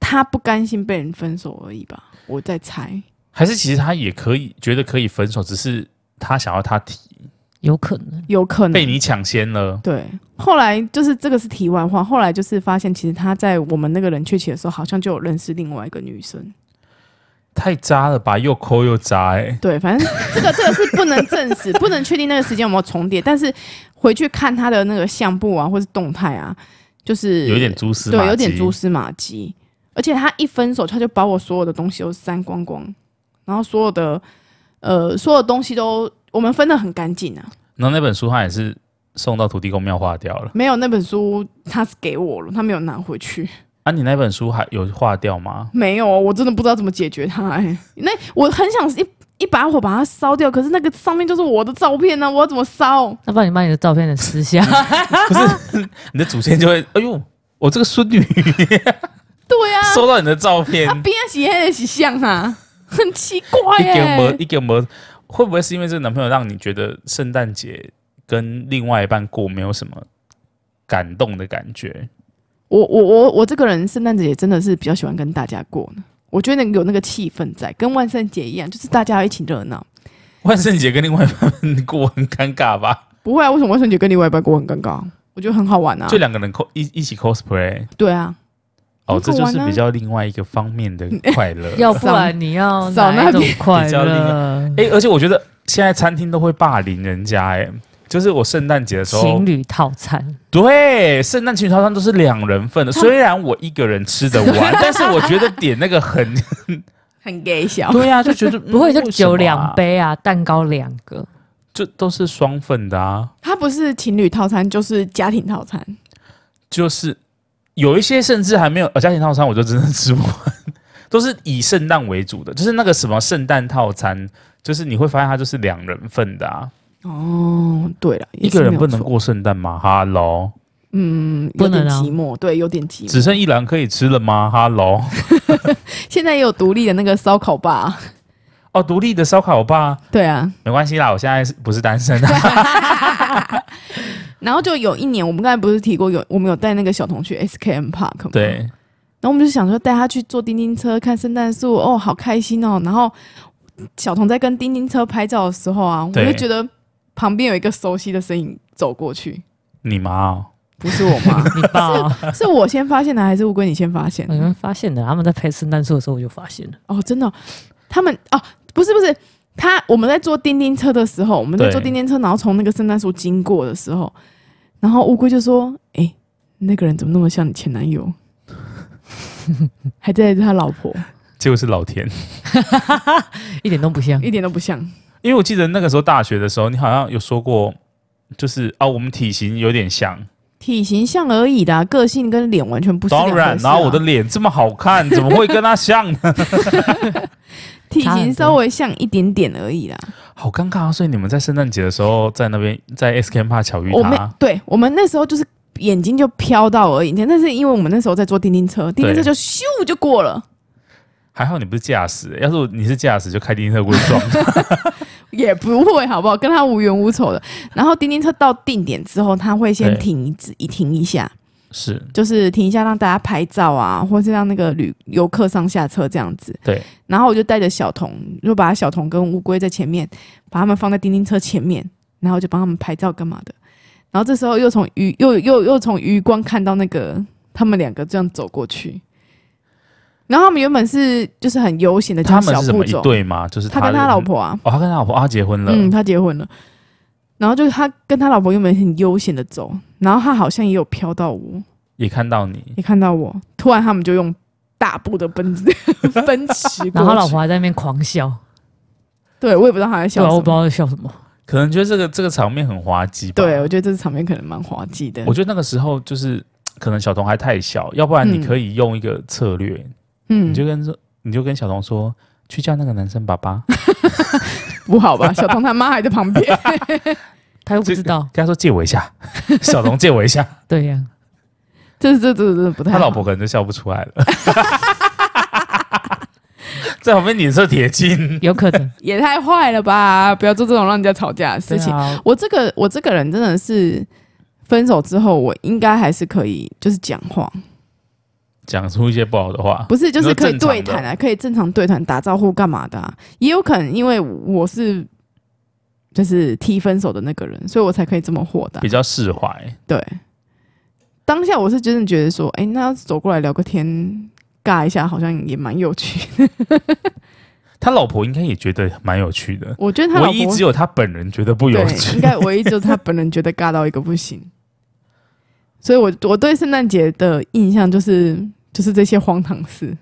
他不甘心被人分手而已吧，我在猜。还是其实他也可以觉得可以分手，只是他想要他提，有可能，有可能被你抢先了。对，后来就是这个是题外话，后来就是发现其实他在我们那个冷却期的时候，好像就有认识另外一个女生。太渣了吧，又抠又渣哎、欸。对，反正这个这个是不能证实，不能确定那个时间有没有重叠。但是回去看他的那个相簿啊，或是动态啊，就是有点蛛丝，对，有点蛛丝马迹。而且他一分手，他就把我所有的东西都删光光，然后所有的呃所有东西都我们分的很干净啊。然后那本书他也是送到土地公庙化掉了。没有，那本书他是给我了，他没有拿回去。啊，你那本书还有化掉吗？没有，我真的不知道怎么解决它、欸。哎，那我很想一一把火把它烧掉，可是那个上面就是我的照片呢、啊，我要怎么烧？那不然你把你的照片撕下，不是你的祖先就会，哎呦，我这个孙女，对呀、啊，(laughs) 收到你的照片，边洗还洗像啊，很奇怪耶、欸。一个模，会不会是因为这个男朋友让你觉得圣诞节跟另外一半过没有什么感动的感觉？我我我我这个人圣诞节真的是比较喜欢跟大家过呢，我觉得有那个气氛在，跟万圣节一样，就是大家一起热闹。万圣节跟另外一半过很尴尬吧？不会啊，为什么万圣节跟另外一半过很尴尬？我觉得很好玩啊，就两个人一一起 cosplay。对啊，哦，这就是比较另外一个方面的快乐。(laughs) 要不然你要找那种快乐？哎、欸，而且我觉得现在餐厅都会霸凌人家、欸，哎。就是我圣诞节的时候，情侣套餐，对，圣诞情侣套餐都是两人份的。虽然我一个人吃得完，(laughs) 但是我觉得点那个很 (laughs) 很给小。对呀、啊，就觉得不会就酒两杯啊，蛋糕两个，就都是双份的啊。它不是情侣套餐，就是家庭套餐，就是有一些甚至还没有呃家庭套餐，我就真的吃不完，都是以圣诞为主的，就是那个什么圣诞套餐，就是你会发现它就是两人份的啊。哦，对了，一个人不能过圣诞吗？哈喽，嗯，有点寂寞，对，有点寂寞。只剩一篮可以吃了吗？哈喽，(laughs) 现在也有独立的那个烧烤吧？哦，独立的烧烤吧？对啊，没关系啦，我现在是不是单身？(laughs) 然后就有一年，我们刚才不是提过有我们有带那个小童去 SKM Park 吗？对，然后我们就想说带他去坐叮叮车看圣诞树，哦，好开心哦。然后小童在跟叮叮车拍照的时候啊，我就觉得。旁边有一个熟悉的身影走过去，你妈、哦？不是我妈，(laughs) 你爸、哦？是是我先发现的，还是乌龟你先发现的？你们发现的，他们在拍圣诞树的时候我就发现了。哦，真的、哦？他们哦，不是不是，他我们在坐叮叮车的时候，我们在坐叮叮车，然后从那个圣诞树经过的时候，然后乌龟就说：“哎、欸，那个人怎么那么像你前男友？(laughs) 还在他老婆？结果是老田，(laughs) 一点都不像，一点都不像。”因为我记得那个时候大学的时候，你好像有说过，就是啊，我们体型有点像，体型像而已的、啊，个性跟脸完全不是、啊。当然，然后我的脸这么好看，怎么会跟他像呢？(laughs) 体型稍微像一点点而已啦。好尴尬啊！所以你们在圣诞节的时候在那边在 SKM Park 巧遇他，我们对我们那时候就是眼睛就飘到而已，但是因为我们那时候在坐叮叮车，叮叮车就咻就过了。还好你不是驾驶，要是你是驾驶，就开叮叮车过去撞他。(laughs) 也不会，好不好？跟他无冤无仇的。然后叮叮车到定点之后，他会先停一一停一下，是，就是停一下让大家拍照啊，或是让那个旅游客上下车这样子。对。然后我就带着小童，就把小童跟乌龟在前面，把他们放在叮叮车前面，然后就帮他们拍照干嘛的。然后这时候又从余又又又从余光看到那个他们两个这样走过去。然后他们原本是就是很悠闲的，他们是什么一对吗？就是他，他跟他老婆啊，哦，他跟他老婆，啊、他结婚了，嗯，他结婚了。然后就是他跟他老婆原本很悠闲的走，然后他好像也有飘到我，也看到你，也看到我。突然他们就用大步的奔 (laughs) 奔驰，然后他老婆还在那边狂笑。对，我也不知道他在笑什么，我不知道在笑什么。可能觉得这个这个场面很滑稽吧。对，我觉得这个场面可能蛮滑稽的。我觉得那个时候就是可能小童还太小，要不然你可以用一个策略。嗯嗯，你就跟说，你就跟小童说，去叫那个男生爸爸，(laughs) 不好吧？小童他妈还在旁边，(laughs) 他又不知道，跟他说借我一下，小龙借我一下，(laughs) 对呀、啊，这这这这不太好，他老婆可能就笑不出来了。(laughs) 在旁边脸色铁青，(laughs) 有可能也太坏了吧！不要做这种让人家吵架的事情。啊、我这个我这个人真的是分手之后，我应该还是可以就是讲话，讲出一些不好的话，不是就是可以对谈啊，可以正常对谈、打招呼干嘛的、啊？也有可能因为我是就是提分手的那个人，所以我才可以这么豁达，比较释怀。对，当下我是真的觉得说，哎、欸，那要走过来聊个天。尬一下，好像也蛮有趣的。(laughs) (laughs) 他老婆应该也觉得蛮有趣的。我觉得他唯一只有他本人觉得不有趣，应该唯一只有他本人觉得尬到一个不行。(laughs) 所以我我对圣诞节的印象就是就是这些荒唐事。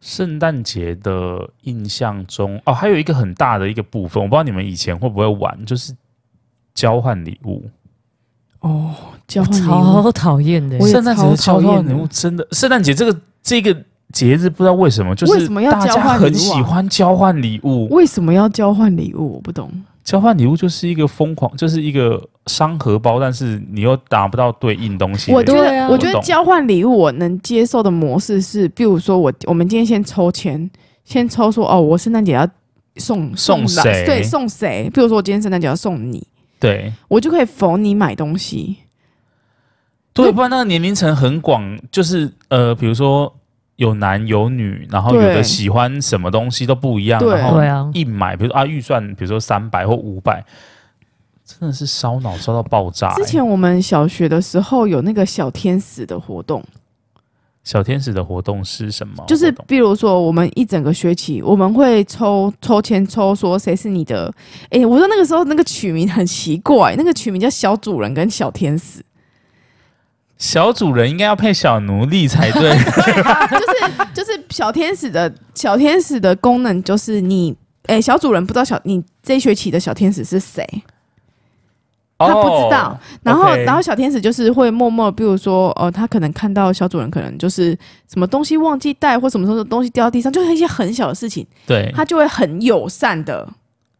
圣诞节的印象中，哦，还有一个很大的一个部分，我不知道你们以前会不会玩，就是交换礼物。哦，交换礼物超讨厌的。圣诞节的交换礼物真的，圣诞节这个。这个节日不知道为什么，就是大家很喜欢交换礼物。为什么要交换礼物？我不懂。交换礼物就是一个疯狂，就是一个商荷包，但是你又达不到对应东西。我觉得，我觉得交换礼物我能接受的模式是，比如说我我们今天先抽签，先抽说哦，我圣诞节要送送谁？对，送谁？比如说我今天圣诞节要送你，对我就可以否你买东西。对，不然那个年龄层很广，就是呃，比如说有男有女，然后有的喜欢什么东西都不一样，对然后一买，比如说啊，预算比如说三百或五百，真的是烧脑烧到爆炸、欸。之前我们小学的时候有那个小天使的活动，小天使的活动是什么？就是比如说我们一整个学期我们会抽抽签抽说谁是你的，哎、欸，我说那个时候那个取名很奇怪，那个取名叫小主人跟小天使。小主人应该要配小奴隶才对，(laughs) 就是就是小天使的小天使的功能就是你，哎、欸，小主人不知道小你这学期的小天使是谁，他不知道。Oh, 然后 okay. 然后小天使就是会默默，比如说哦、呃，他可能看到小主人可能就是什么东西忘记带或什么什么东西掉到地上，就是一些很小的事情，对，他就会很友善的，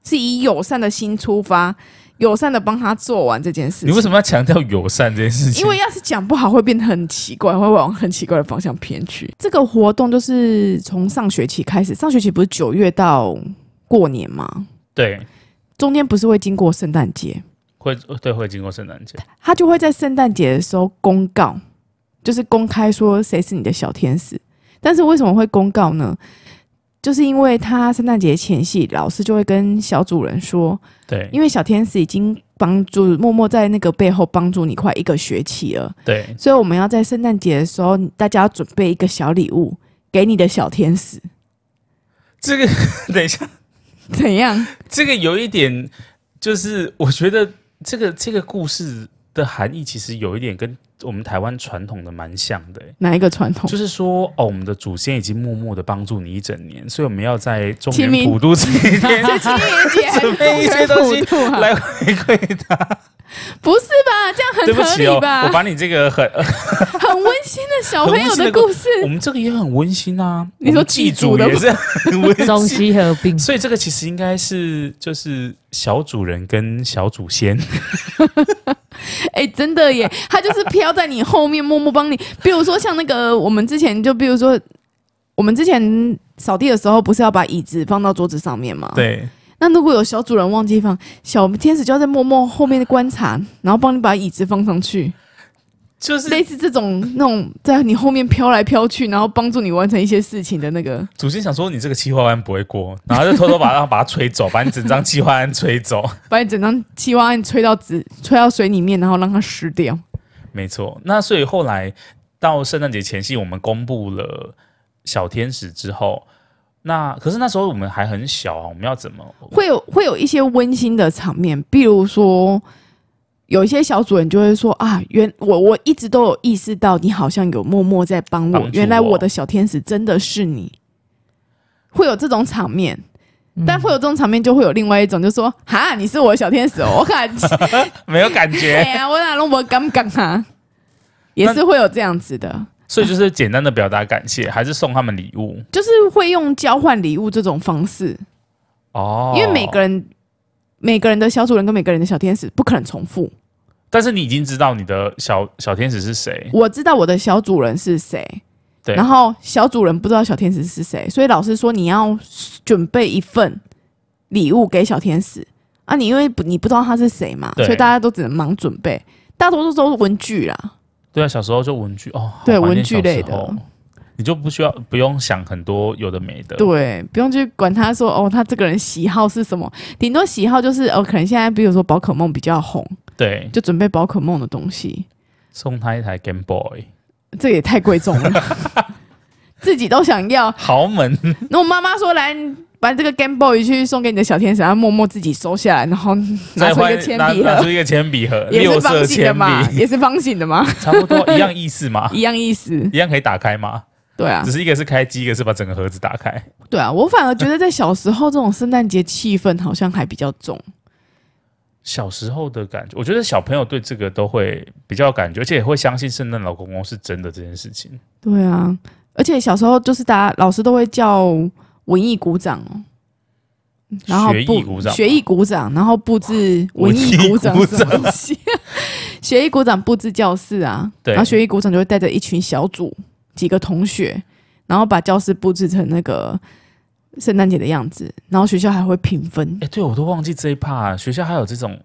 是以友善的心出发。友善的帮他做完这件事情。你为什么要强调友善这件事情？因为要是讲不好，会变得很奇怪，会往很奇怪的方向偏去。这个活动就是从上学期开始，上学期不是九月到过年吗？对，中间不是会经过圣诞节？会，对，会经过圣诞节。他就会在圣诞节的时候公告，就是公开说谁是你的小天使。但是为什么会公告呢？就是因为他圣诞节前夕，老师就会跟小主人说，对，因为小天使已经帮助默默在那个背后帮助你快一个学期了，对，所以我们要在圣诞节的时候，大家要准备一个小礼物给你的小天使。这个 (laughs) 等一下，怎样？这个有一点，就是我觉得这个这个故事的含义其实有一点跟。我们台湾传统的蛮像的，哪一个传统？就是说，哦，我们的祖先已经默默的帮助你一整年，所以我们要在中元普渡这一天，清明节准备一些东西来回馈他。不是吧？这样很合理吧？哦、我把你这个很 (laughs) 很温馨的小朋友的故事，(laughs) 我们这个也很温馨啊。你说祭祖的也是很温馨，中西合并，所以这个其实应该是就是小主人跟小祖先。(laughs) 哎、欸，真的耶，他就是飘在你后面，默默帮你。比如说像那个，我们之前就比如说，我们之前扫地的时候，不是要把椅子放到桌子上面吗？对。那如果有小主人忘记放，小天使就要在默默后面的观察，然后帮你把椅子放上去，就是类似这种那种在你后面飘来飘去，然后帮助你完成一些事情的那个。祖先想说你这个企划案不会过，然后就偷偷把它把它吹走，把你整张企划案吹走，(laughs) 把你整张企划案吹到纸吹到水里面，然后让它湿掉。没错，那所以后来到圣诞节前夕，我们公布了小天使之后。那可是那时候我们还很小啊，我们要怎么会有会有一些温馨的场面？比如说，有一些小主人就会说啊，原我我一直都有意识到你好像有默默在帮我，我原来我的小天使真的是你。会有这种场面，嗯、但会有这种场面就会有另外一种，就说哈，你是我的小天使哦，我感觉 (laughs) 没有感觉，(laughs) 哎呀，我哪弄我刚刚啊，也是会有这样子的。所以就是简单的表达感谢，还是送他们礼物？就是会用交换礼物这种方式哦，因为每个人每个人的小主人跟每个人的小天使不可能重复。但是你已经知道你的小小天使是谁？我知道我的小主人是谁，对，然后小主人不知道小天使是谁，所以老师说你要准备一份礼物给小天使啊，你因为不你不知道他是谁嘛，所以大家都只能忙准备，大多数都是文具啦。对啊，小时候就文具哦，对，文具类的。你就不需要不用想很多有的没的，对，不用去管他说哦，他这个人喜好是什么，顶多喜好就是哦，可能现在比如说宝可梦比较红，对，就准备宝可梦的东西，送他一台 Game Boy，这也太贵重了，(laughs) 自己都想要。豪门。那我妈妈说来把这个 Game Boy 去送给你的小天使，然后默默自己收下来，然后拿出一个铅笔盒，拿出一个铅笔盒，也是方形的嘛，也是方形的嘛，(laughs) 差不多一样意思嘛，(laughs) 一样意思，一样可以打开嘛。对啊，只是一个是开机，一个是把整个盒子打开。对啊，我反而觉得在小时候这种圣诞节气氛好像还比较重。小时候的感觉，我觉得小朋友对这个都会比较有感觉，而且也会相信圣诞老公公是真的这件事情。对啊，而且小时候就是大家老师都会叫文艺鼓掌哦，然后学艺鼓掌，学艺鼓掌，然后布置文艺鼓掌什么东西？(laughs) 学艺鼓掌布置教室啊，对，然后学艺鼓掌就会带着一群小组。几个同学，然后把教室布置成那个圣诞节的样子，然后学校还会评分。哎、欸，对，我都忘记这一趴，学校还有这种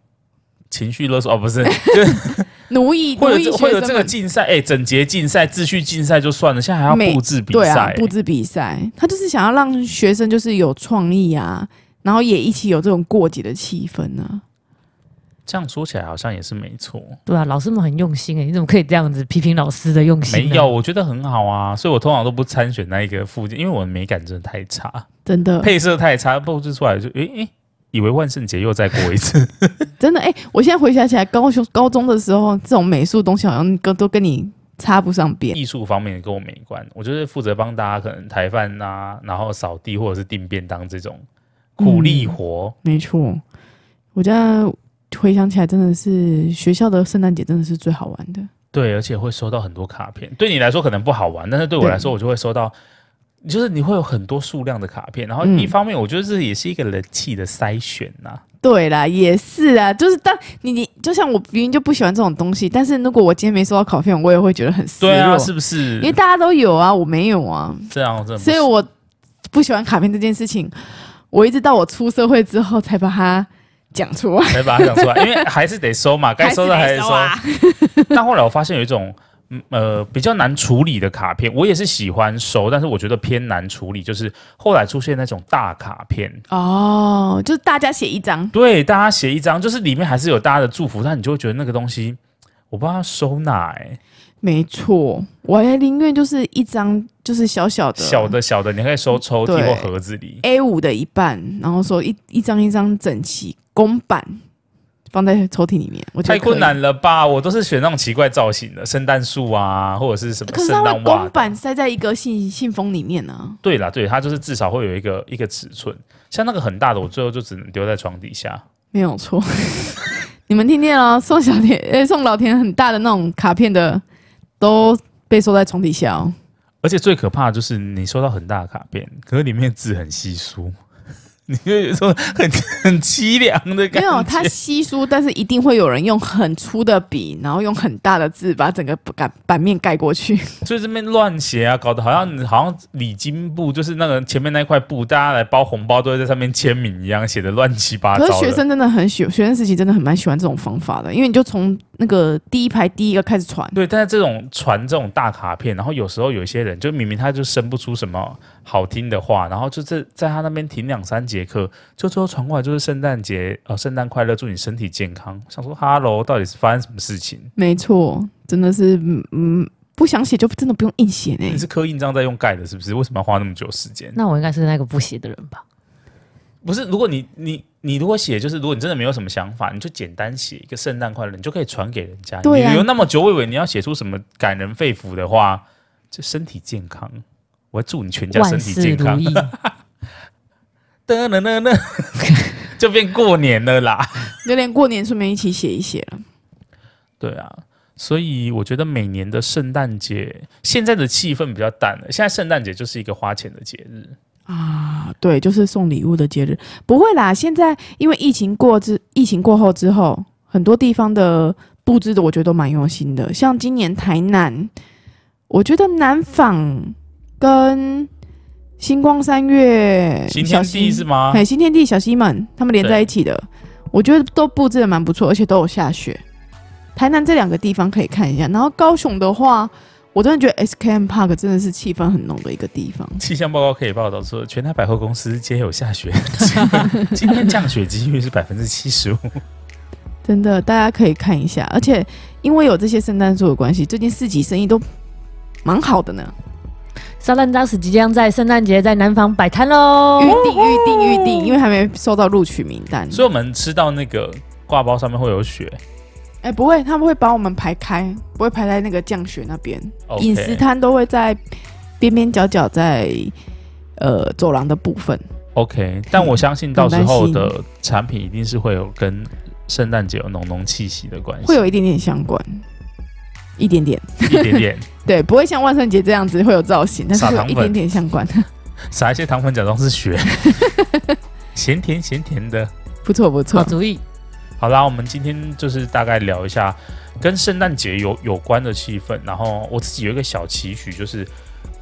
情绪勒索哦，不是 (laughs) 奴役，(laughs) 或者或者这个竞赛，哎、欸，整洁竞赛、秩序竞赛就算了，现在还要布置比赛、欸，啊，布置比赛，他就是想要让学生就是有创意啊，然后也一起有这种过节的气氛呢、啊。这样说起来好像也是没错，对啊，老师们很用心哎，你怎么可以这样子批评老师的用心？没有，我觉得很好啊，所以我通常都不参选那一个附近，因为我的美感真的太差，真的。配色太差，布置出来就诶诶，以为万圣节又再过一次，(laughs) 真的哎，我现在回想起来，高中高中的时候，这种美术东西好像跟都跟你插不上边，艺术方面跟我没关，我就是负责帮大家可能抬饭啊，然后扫地或者是订便当这种苦力活，嗯、没错，我觉得。回想起来，真的是学校的圣诞节真的是最好玩的。对，而且会收到很多卡片。对你来说可能不好玩，但是对我来说，我就会收到，就是你会有很多数量的卡片。然后一方面，我觉得这也是一个人气的筛选呐。对啦，也是啊，就是当你你就像我明明就不喜欢这种东西，但是如果我今天没收到卡片，我也会觉得很失落，对啊，是不是？因为大家都有啊，我没有啊。这样，这样，所以我不喜欢卡片这件事情。我一直到我出社会之后才把它。讲出来，(laughs) 没把它讲出来，因为还是得收嘛，(laughs) 该收的还是收。(laughs) 但后来我发现有一种，呃，比较难处理的卡片，我也是喜欢收，但是我觉得偏难处理，就是后来出现那种大卡片。哦，就是大家写一张，对，大家写一张，就是里面还是有大家的祝福，但你就会觉得那个东西，我不知道收纳、欸。哎，没错，我还宁愿就是一张，就是小小的、小的、小的，你可以收抽屉或盒子里。A 五的一半，然后说一一张一张整齐。公版放在抽屉里面，我觉得太困难了吧？我都是选那种奇怪造型的圣诞树啊，或者是什么圣诞袜。公版塞在一个信信封里面呢、啊？对啦，对，它就是至少会有一个一个尺寸。像那个很大的，我最后就只能丢在床底下。没有错，(laughs) 你们听见了？送小田，呃，送老田很大的那种卡片的，都被收在床底下哦。而且最可怕的就是你收到很大的卡片，可是里面字很稀疏。你就有种很很凄凉的感觉。没有，它稀疏，但是一定会有人用很粗的笔，然后用很大的字把整个版版面盖过去。(laughs) 所以这边乱写啊，搞得好像好像礼金布就是那个前面那块布，大家来包红包都会在上面签名一样，写的乱七八糟。可是学生真的很喜欢，学生时期真的很蛮喜欢这种方法的，因为你就从那个第一排第一个开始传。对，但是这种传这种大卡片，然后有时候有一些人就明明他就生不出什么好听的话，然后就在在他那边停两三节课，就最后传过来就是圣诞节，呃，圣诞快乐，祝你身体健康。想说哈喽，到底是发生什么事情？没错，真的是，嗯，不想写就真的不用硬写呢。你是刻印章在用盖的，是不是？为什么要花那么久时间？那我应该是那个不写的人吧？不是，如果你你你如果写，就是如果你真的没有什么想法，你就简单写一个圣诞快乐，你就可以传给人家。对啊，你留那么久，我以为你要写出什么感人肺腑的话，就身体健康。我要祝你全家身体健康，噔噔噔噔，(laughs) (laughs) 就变过年了啦！就连过年顺便一起写一写了。对啊，所以我觉得每年的圣诞节，现在的气氛比较淡了。现在圣诞节就是一个花钱的节日啊，对，就是送礼物的节日。不会啦，现在因为疫情过之，疫情过后之后，很多地方的布置的我觉得都蛮用心的。像今年台南。我觉得南纺跟星光三月、新天地是吗？哎，新天地、小西门他们连在一起的，我觉得都布置的蛮不错，而且都有下雪。台南这两个地方可以看一下，然后高雄的话，我真的觉得 SKM Park 真的是气氛很浓的一个地方。气象报告可以报道说，全台百货公司皆有下雪，(laughs) 今天降雪几率是百分之七十五。真的，大家可以看一下，而且因为有这些圣诞树的关系，最近市集生意都蛮好的呢。沙兰扎斯即将在圣诞节在南方摆摊喽，预定预定预定，因为还没收到录取名单，所以我们吃到那个挂包上面会有雪。哎、欸，不会，他们会把我们排开，不会排在那个降雪那边。饮食摊都会在边边角角，在呃走廊的部分。OK，但我相信到时候的产品一定是会有跟圣诞节有浓浓气息的关系，会有一点点相关，一点点，一点点。(laughs) 对，不会像万圣节这样子会有造型，但是会有一点点相关。(laughs) 撒一些糖粉，假装是雪，(laughs) 咸甜咸甜的，不错不错，好主意。好啦，我们今天就是大概聊一下跟圣诞节有有关的气氛。然后我自己有一个小期许，就是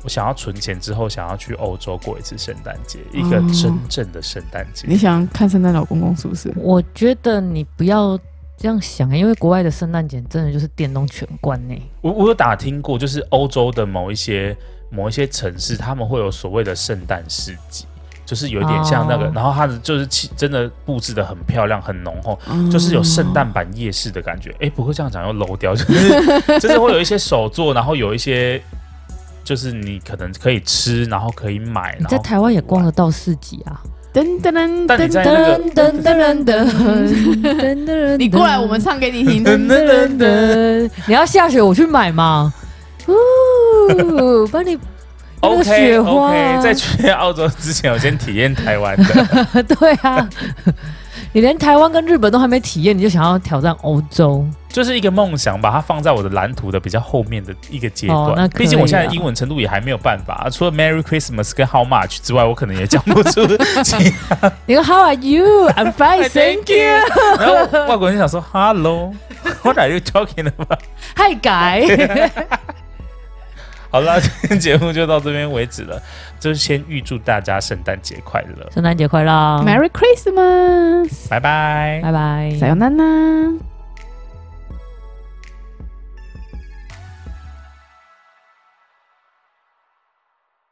我想要存钱之后，想要去欧洲过一次圣诞节，一个真正的圣诞节。你想看圣诞老公公是不是？我觉得你不要这样想，因为国外的圣诞节真的就是电动全关呢。我我有打听过，就是欧洲的某一些某一些城市，他们会有所谓的圣诞市集。就是有点像那个，oh. 然后它的就是气真的布置的很漂亮，很浓厚，oh. 就是有圣诞版夜市的感觉。哎，不会这样讲又 low 掉，(laughs) 就是就是会有一些手作，然后有一些就是你可能可以吃，然后可以买。你在台湾也逛得到市集啊？噔噔噔噔噔噔噔噔噔噔噔，(laughs) 你过来，我们唱给你听。噔噔噔噔，你要下雪，我去买吗？哦，帮你。(laughs) OK OK，在去澳洲之前，我先体验台湾的。(laughs) 对啊，你连台湾跟日本都还没体验，你就想要挑战欧洲？就是一个梦想，把它放在我的蓝图的比较后面的一个阶段。哦、毕竟我现在英文程度也还没有办法，除了 Merry Christmas 跟 How much 之外，我可能也讲不出其他。你说 How are you? I'm fine, thank you。然后外国人想说 Hello，What are you talking about? Hi guy。(laughs) 好了，今天节目就到这边为止了。就先预祝大家圣诞节快乐，圣诞节快乐，Merry Christmas，拜拜，拜拜，さよなら。